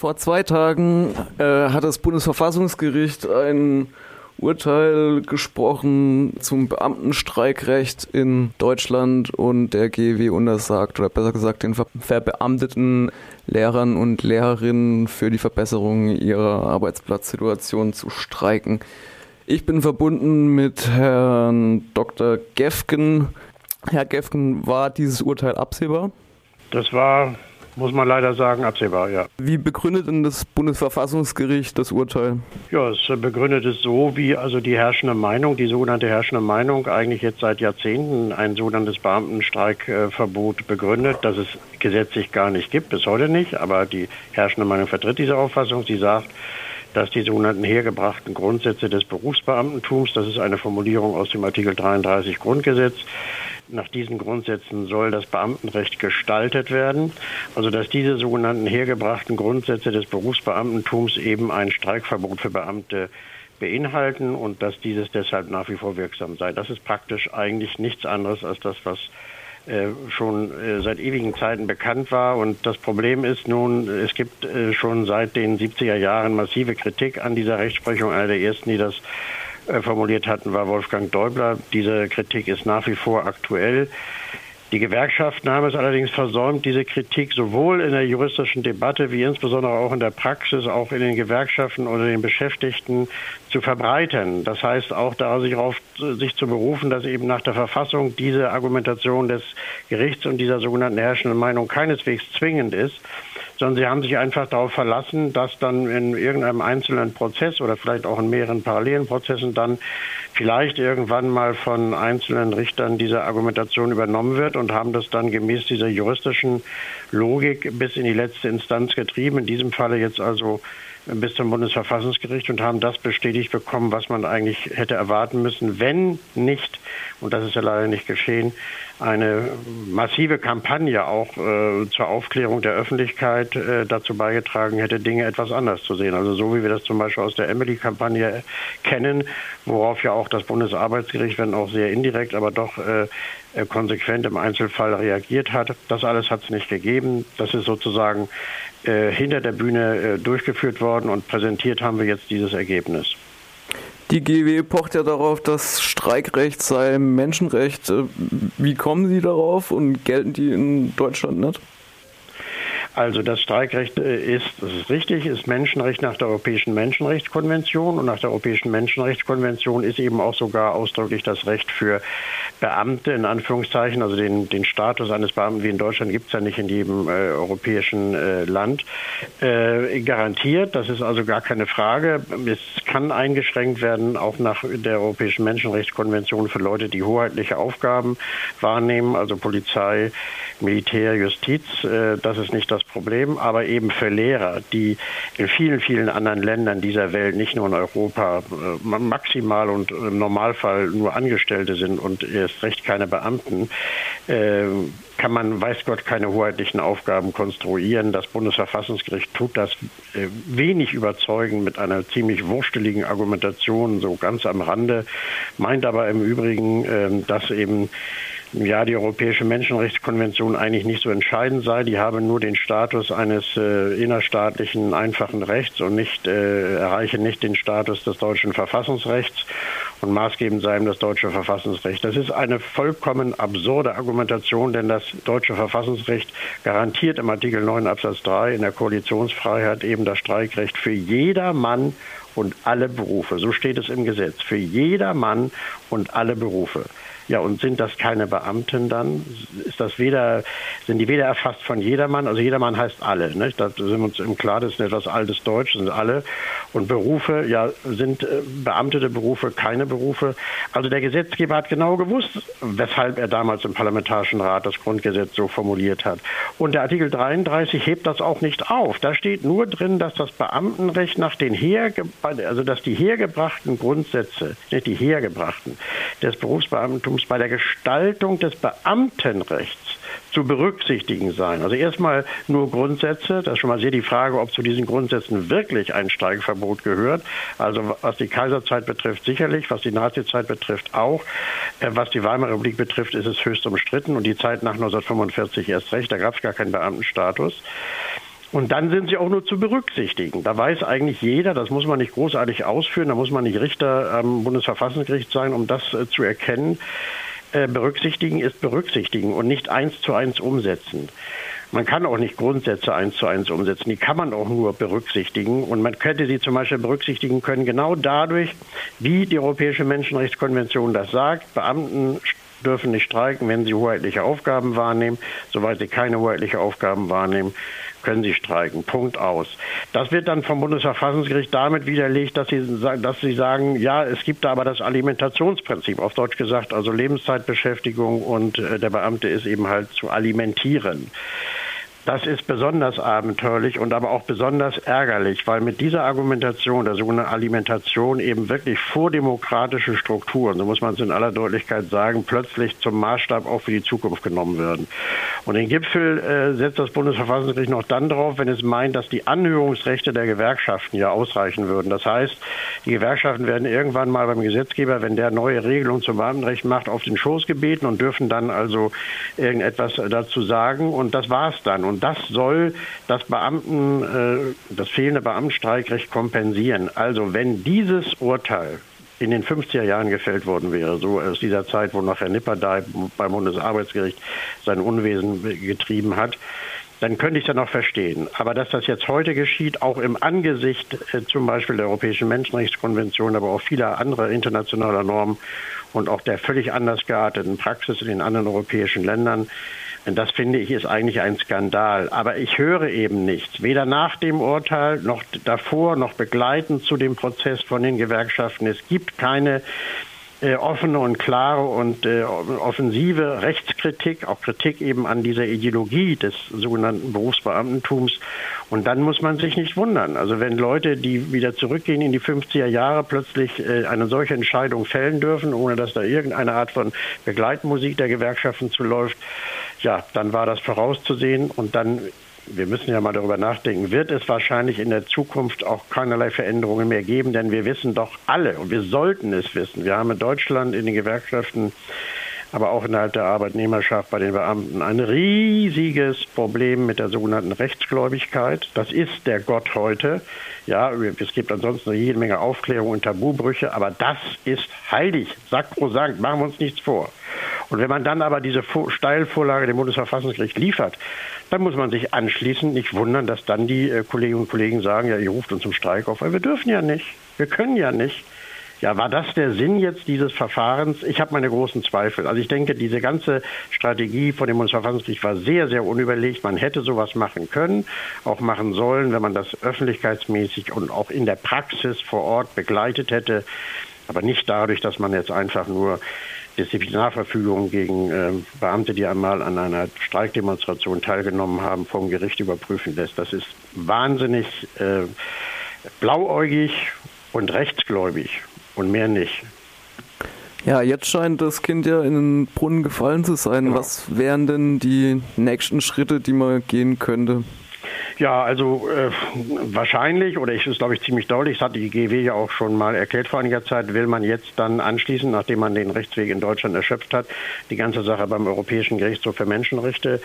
Vor zwei Tagen äh, hat das Bundesverfassungsgericht ein Urteil gesprochen zum Beamtenstreikrecht in Deutschland und der GW untersagt, oder besser gesagt den verbeamteten Lehrern und Lehrerinnen für die Verbesserung ihrer Arbeitsplatzsituation zu streiken. Ich bin verbunden mit Herrn Dr. Gefgen. Herr Gefgen, war dieses Urteil absehbar? Das war muss man leider sagen, absehbar, ja. Wie begründet denn das Bundesverfassungsgericht das Urteil? Ja, es begründet es so, wie also die herrschende Meinung, die sogenannte herrschende Meinung eigentlich jetzt seit Jahrzehnten ein sogenanntes Beamtenstreikverbot begründet, das es gesetzlich gar nicht gibt, bis heute nicht, aber die herrschende Meinung vertritt diese Auffassung. Sie sagt, dass die sogenannten hergebrachten Grundsätze des Berufsbeamtentums, das ist eine Formulierung aus dem Artikel 33 Grundgesetz, nach diesen Grundsätzen soll das Beamtenrecht gestaltet werden. Also dass diese sogenannten hergebrachten Grundsätze des Berufsbeamtentums eben ein Streikverbot für Beamte beinhalten und dass dieses deshalb nach wie vor wirksam sei. Das ist praktisch eigentlich nichts anderes als das, was äh, schon äh, seit ewigen Zeiten bekannt war. Und das Problem ist nun, es gibt äh, schon seit den 70er Jahren massive Kritik an dieser Rechtsprechung. Einer der ersten, die das formuliert hatten, war Wolfgang Däubler. Diese Kritik ist nach wie vor aktuell. Die Gewerkschaften haben es allerdings versäumt, diese Kritik sowohl in der juristischen Debatte wie insbesondere auch in der Praxis, auch in den Gewerkschaften oder den Beschäftigten zu verbreiten. Das heißt auch darauf sich zu berufen, dass eben nach der Verfassung diese Argumentation des Gerichts und dieser sogenannten herrschenden Meinung keineswegs zwingend ist, sondern sie haben sich einfach darauf verlassen, dass dann in irgendeinem einzelnen Prozess oder vielleicht auch in mehreren parallelen Prozessen dann vielleicht irgendwann mal von einzelnen Richtern diese Argumentation übernommen wird und haben das dann gemäß dieser juristischen Logik bis in die letzte Instanz getrieben. In diesem Falle jetzt also bis zum Bundesverfassungsgericht und haben das bestätigt bekommen, was man eigentlich hätte erwarten müssen, wenn nicht, und das ist ja leider nicht geschehen, eine massive Kampagne auch äh, zur Aufklärung der Öffentlichkeit äh, dazu beigetragen hätte, Dinge etwas anders zu sehen. Also so wie wir das zum Beispiel aus der Emily-Kampagne kennen, worauf ja auch das Bundesarbeitsgericht, wenn auch sehr indirekt, aber doch äh, äh konsequent im Einzelfall reagiert hat. Das alles hat es nicht gegeben. Das ist sozusagen äh, hinter der Bühne äh, durchgeführt worden und präsentiert haben wir jetzt dieses Ergebnis. Die GW pocht ja darauf, dass Streikrecht sei Menschenrecht. Äh, wie kommen Sie darauf und gelten die in Deutschland nicht? Also das Streikrecht äh, ist, das ist richtig, ist Menschenrecht nach der Europäischen Menschenrechtskonvention und nach der Europäischen Menschenrechtskonvention ist eben auch sogar ausdrücklich das Recht für Beamte in Anführungszeichen, also den, den Status eines Beamten wie in Deutschland gibt es ja nicht in jedem äh, europäischen äh, Land, äh, garantiert. Das ist also gar keine Frage. Es kann eingeschränkt werden, auch nach der Europäischen Menschenrechtskonvention für Leute, die hoheitliche Aufgaben wahrnehmen, also Polizei, Militär, Justiz. Äh, das ist nicht das Problem, aber eben für Lehrer, die in vielen, vielen anderen Ländern dieser Welt, nicht nur in Europa, äh, maximal und im Normalfall nur Angestellte sind und erst recht keine Beamten, äh, kann man, weiß Gott, keine hoheitlichen Aufgaben konstruieren. Das Bundesverfassungsgericht tut das äh, wenig überzeugend mit einer ziemlich wursteligen Argumentation, so ganz am Rande, meint aber im Übrigen, dass eben ja, die Europäische Menschenrechtskonvention eigentlich nicht so entscheidend sei. Die habe nur den Status eines äh, innerstaatlichen einfachen Rechts und nicht äh, erreiche nicht den Status des deutschen Verfassungsrechts und maßgebend sei ihm das deutsche Verfassungsrecht. Das ist eine vollkommen absurde Argumentation, denn das deutsche Verfassungsrecht garantiert im Artikel 9 Absatz 3 in der Koalitionsfreiheit eben das Streikrecht für jeder Mann und alle Berufe. So steht es im Gesetz. Für jeder Mann und alle Berufe. Ja, und sind das keine Beamten dann? Ist das weder, sind die weder erfasst von jedermann? Also jedermann heißt alle. Nicht? Da sind wir uns im Klaren, das ist etwas altes Deutsch, sind alle. Und Berufe, ja, sind äh, beamtete Berufe keine Berufe. Also der Gesetzgeber hat genau gewusst, weshalb er damals im Parlamentarischen Rat das Grundgesetz so formuliert hat. Und der Artikel 33 hebt das auch nicht auf. Da steht nur drin, dass das Beamtenrecht nach den herge also dass die hergebrachten Grundsätze, nicht die hergebrachten, des Berufsbeamtentums Beamtentums bei der Gestaltung des Beamtenrechts zu berücksichtigen sein. Also erstmal nur Grundsätze. Das ist schon mal sehr die Frage, ob zu diesen Grundsätzen wirklich ein Streikverbot gehört. Also was die Kaiserzeit betrifft, sicherlich. Was die Nazizeit betrifft, auch. Äh, was die Weimarer Republik betrifft, ist es höchst umstritten und die Zeit nach 1945 erst recht. Da gab es gar keinen Beamtenstatus. Und dann sind sie auch nur zu berücksichtigen. Da weiß eigentlich jeder, das muss man nicht großartig ausführen, da muss man nicht Richter am Bundesverfassungsgericht sein, um das äh, zu erkennen. Äh, berücksichtigen ist berücksichtigen und nicht eins zu eins umsetzen. Man kann auch nicht Grundsätze eins zu eins umsetzen. Die kann man auch nur berücksichtigen. Und man könnte sie zum Beispiel berücksichtigen können, genau dadurch, wie die Europäische Menschenrechtskonvention das sagt. Beamten dürfen nicht streiken, wenn sie hoheitliche Aufgaben wahrnehmen. Soweit sie keine hoheitliche Aufgaben wahrnehmen, können sie streiken. Punkt aus. Das wird dann vom Bundesverfassungsgericht damit widerlegt, dass sie, dass sie sagen, ja, es gibt da aber das Alimentationsprinzip, auf Deutsch gesagt, also Lebenszeitbeschäftigung und äh, der Beamte ist eben halt zu alimentieren. Das ist besonders abenteuerlich und aber auch besonders ärgerlich, weil mit dieser Argumentation, der sogenannten Alimentation, eben wirklich vordemokratische Strukturen, so muss man es in aller Deutlichkeit sagen, plötzlich zum Maßstab auch für die Zukunft genommen werden. Und den Gipfel äh, setzt das Bundesverfassungsgericht noch dann drauf, wenn es meint, dass die Anhörungsrechte der Gewerkschaften ja ausreichen würden. Das heißt, die Gewerkschaften werden irgendwann mal beim Gesetzgeber, wenn der neue Regelungen zum Beamtenrecht macht, auf den Schoß gebeten und dürfen dann also irgendetwas dazu sagen. Und das war es dann. Das soll das Beamten, äh, das fehlende Beamtenstreikrecht kompensieren. Also wenn dieses Urteil in den 50er Jahren gefällt worden wäre, so aus dieser Zeit, wo noch Herr Nipperdey beim Bundesarbeitsgericht sein Unwesen getrieben hat, dann könnte ich es ja noch verstehen. Aber dass das jetzt heute geschieht, auch im Angesicht äh, zum Beispiel der Europäischen Menschenrechtskonvention, aber auch vieler anderer internationaler Normen und auch der völlig anders gearteten Praxis in den anderen europäischen Ländern, das finde ich ist eigentlich ein Skandal. Aber ich höre eben nichts, weder nach dem Urteil noch davor noch begleitend zu dem Prozess von den Gewerkschaften. Es gibt keine äh, offene und klare und äh, offensive Rechtskritik, auch Kritik eben an dieser Ideologie des sogenannten Berufsbeamtentums. Und dann muss man sich nicht wundern. Also wenn Leute, die wieder zurückgehen in die 50er Jahre, plötzlich äh, eine solche Entscheidung fällen dürfen, ohne dass da irgendeine Art von Begleitmusik der Gewerkschaften zuläuft, ja, dann war das vorauszusehen und dann wir müssen ja mal darüber nachdenken, wird es wahrscheinlich in der Zukunft auch keinerlei Veränderungen mehr geben, denn wir wissen doch alle und wir sollten es wissen. Wir haben in Deutschland in den Gewerkschaften, aber auch innerhalb der Arbeitnehmerschaft bei den Beamten ein riesiges Problem mit der sogenannten Rechtsgläubigkeit. Das ist der Gott heute. Ja, es gibt ansonsten jede Menge Aufklärung und Tabubrüche, aber das ist heilig, sakrosankt, machen wir uns nichts vor. Und wenn man dann aber diese Steilvorlage dem Bundesverfassungsgericht liefert, dann muss man sich anschließend nicht wundern, dass dann die äh, Kolleginnen und Kollegen sagen, ja, ihr ruft uns zum Streik auf, weil wir dürfen ja nicht, wir können ja nicht. Ja, war das der Sinn jetzt dieses Verfahrens? Ich habe meine großen Zweifel. Also ich denke, diese ganze Strategie von dem Bundesverfassungsgericht war sehr, sehr unüberlegt. Man hätte sowas machen können, auch machen sollen, wenn man das öffentlichkeitsmäßig und auch in der Praxis vor Ort begleitet hätte. Aber nicht dadurch, dass man jetzt einfach nur Disziplinarverfügungen gegen äh, Beamte, die einmal an einer Streikdemonstration teilgenommen haben, vom Gericht überprüfen lässt. Das ist wahnsinnig äh, blauäugig und rechtsgläubig und mehr nicht. Ja, jetzt scheint das Kind ja in den Brunnen gefallen zu sein. Genau. Was wären denn die nächsten Schritte, die man gehen könnte? Ja, also äh, wahrscheinlich, oder ich ist glaube ich ziemlich deutlich, das hat die GW ja auch schon mal erklärt vor einiger Zeit, will man jetzt dann anschließend, nachdem man den Rechtsweg in Deutschland erschöpft hat, die ganze Sache beim Europäischen Gerichtshof für Menschenrechte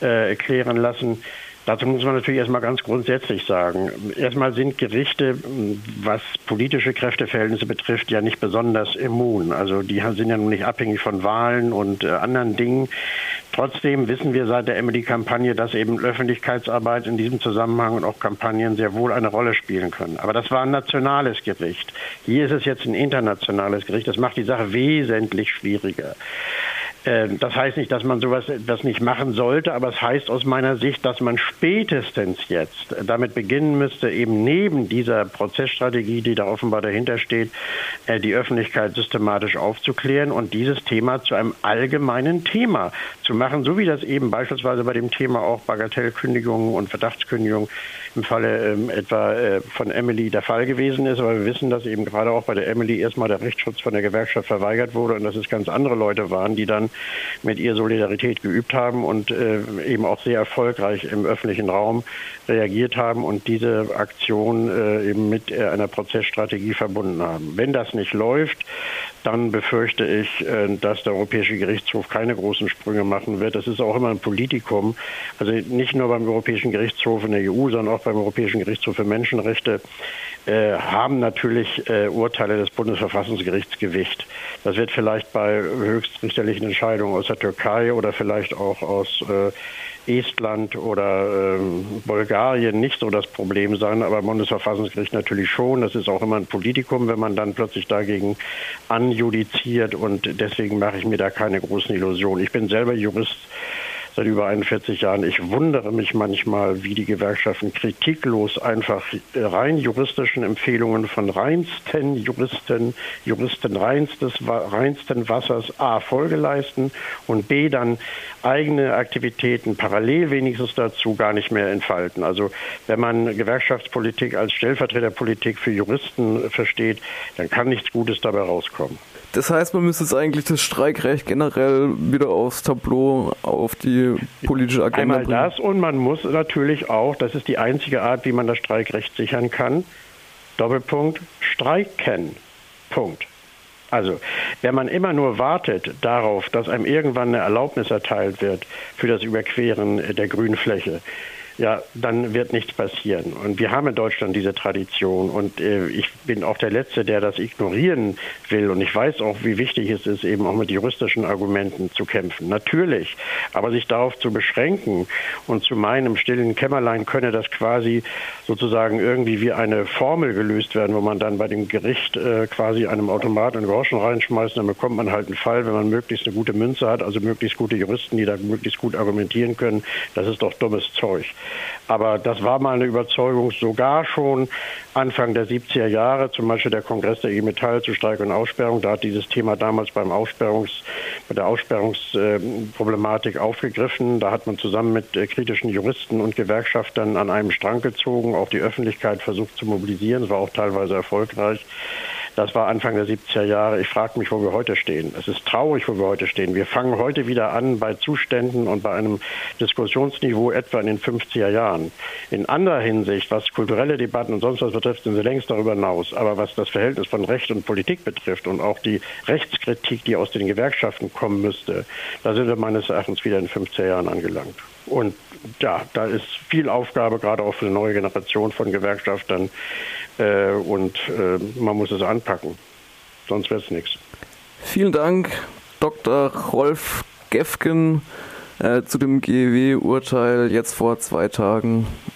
äh, klären lassen. Dazu muss man natürlich erstmal ganz grundsätzlich sagen. Erstmal sind Gerichte, was politische Kräfteverhältnisse betrifft, ja nicht besonders immun. Also die sind ja nun nicht abhängig von Wahlen und äh, anderen Dingen. Trotzdem wissen wir seit der Emily-Kampagne, dass eben Öffentlichkeitsarbeit in diesem Zusammenhang und auch Kampagnen sehr wohl eine Rolle spielen können. Aber das war ein nationales Gericht. Hier ist es jetzt ein internationales Gericht. Das macht die Sache wesentlich schwieriger. Ähm, das heißt nicht, dass man sowas das nicht machen sollte, aber es heißt aus meiner Sicht, dass man spätestens jetzt damit beginnen müsste, eben neben dieser Prozessstrategie, die da offenbar dahinter steht, äh, die Öffentlichkeit systematisch aufzuklären und dieses Thema zu einem allgemeinen Thema zu machen, so wie das eben beispielsweise bei dem Thema auch Bagatellkündigungen und Verdachtskündigungen im Falle ähm, etwa äh, von Emily der Fall gewesen ist. Aber wir wissen, dass eben gerade auch bei der Emily erstmal der Rechtsschutz von der Gewerkschaft verweigert wurde und dass es ganz andere Leute waren, die dann mit ihr Solidarität geübt haben und äh, eben auch sehr erfolgreich im öffentlichen Raum reagiert haben und diese Aktion äh, eben mit äh, einer Prozessstrategie verbunden haben. Wenn das nicht läuft, dann befürchte ich, äh, dass der Europäische Gerichtshof keine großen Sprünge machen wird. Das ist auch immer ein Politikum. Also nicht nur beim Europäischen Gerichtshof in der EU, sondern auch beim Europäischen Gerichtshof für Menschenrechte äh, haben natürlich äh, Urteile des Bundesverfassungsgerichts Gewicht. Das wird vielleicht bei höchstrichterlichen Entscheidungen aus der Türkei oder vielleicht auch aus äh, Estland oder ähm, Bulgarien nicht so das Problem sein, aber Bundesverfassungsgericht natürlich schon. Das ist auch immer ein Politikum, wenn man dann plötzlich dagegen anjudiziert und deswegen mache ich mir da keine großen Illusionen. Ich bin selber Jurist seit über 41 Jahren. Ich wundere mich manchmal, wie die Gewerkschaften kritiklos einfach rein juristischen Empfehlungen von reinsten Juristen, Juristen reinstes, reinsten Wassers A Folge leisten und B dann eigene Aktivitäten parallel wenigstens dazu gar nicht mehr entfalten. Also wenn man Gewerkschaftspolitik als Stellvertreterpolitik für Juristen versteht, dann kann nichts Gutes dabei rauskommen. Das heißt, man müsste jetzt eigentlich das Streikrecht generell wieder aufs Tableau, auf die politische Agenda Einmal bringen. das und man muss natürlich auch, das ist die einzige Art, wie man das Streikrecht sichern kann, Doppelpunkt, streiken. Punkt. Also, wenn man immer nur wartet darauf, dass einem irgendwann eine Erlaubnis erteilt wird für das Überqueren der Grünfläche, ja, dann wird nichts passieren. Und wir haben in Deutschland diese Tradition und äh, ich bin auch der Letzte, der das ignorieren will. Und ich weiß auch, wie wichtig es ist, eben auch mit juristischen Argumenten zu kämpfen. Natürlich, aber sich darauf zu beschränken und zu meinem stillen Kämmerlein könne das quasi sozusagen irgendwie wie eine Formel gelöst werden, wo man dann bei dem Gericht äh, quasi einem Automat einen Groschen reinschmeißt, dann bekommt man halt einen Fall, wenn man möglichst eine gute Münze hat, also möglichst gute Juristen, die da möglichst gut argumentieren können. Das ist doch dummes Zeug. Aber das war meine Überzeugung sogar schon Anfang der 70er Jahre, zum Beispiel der Kongress der IG Metall zu Streik und Aussperrung. Da hat dieses Thema damals beim Aussperrungs, bei der Aussperrungsproblematik aufgegriffen. Da hat man zusammen mit äh, kritischen Juristen und Gewerkschaftern an einem Strang gezogen, auch die Öffentlichkeit versucht zu mobilisieren. Es war auch teilweise erfolgreich. Das war Anfang der 70er Jahre. Ich frage mich, wo wir heute stehen. Es ist traurig, wo wir heute stehen. Wir fangen heute wieder an bei Zuständen und bei einem Diskussionsniveau etwa in den 50er Jahren. In anderer Hinsicht, was kulturelle Debatten und sonst was betrifft, sind sie längst darüber hinaus. Aber was das Verhältnis von Recht und Politik betrifft und auch die Rechtskritik, die aus den Gewerkschaften kommen müsste, da sind wir meines Erachtens wieder in den 50er Jahren angelangt. Und ja, da ist viel Aufgabe, gerade auch für eine neue Generation von Gewerkschaftern. Äh, und äh, man muss es anpacken. Sonst wird es nichts. Vielen Dank, Dr. Rolf Gefgen, äh, zu dem GEW-Urteil jetzt vor zwei Tagen.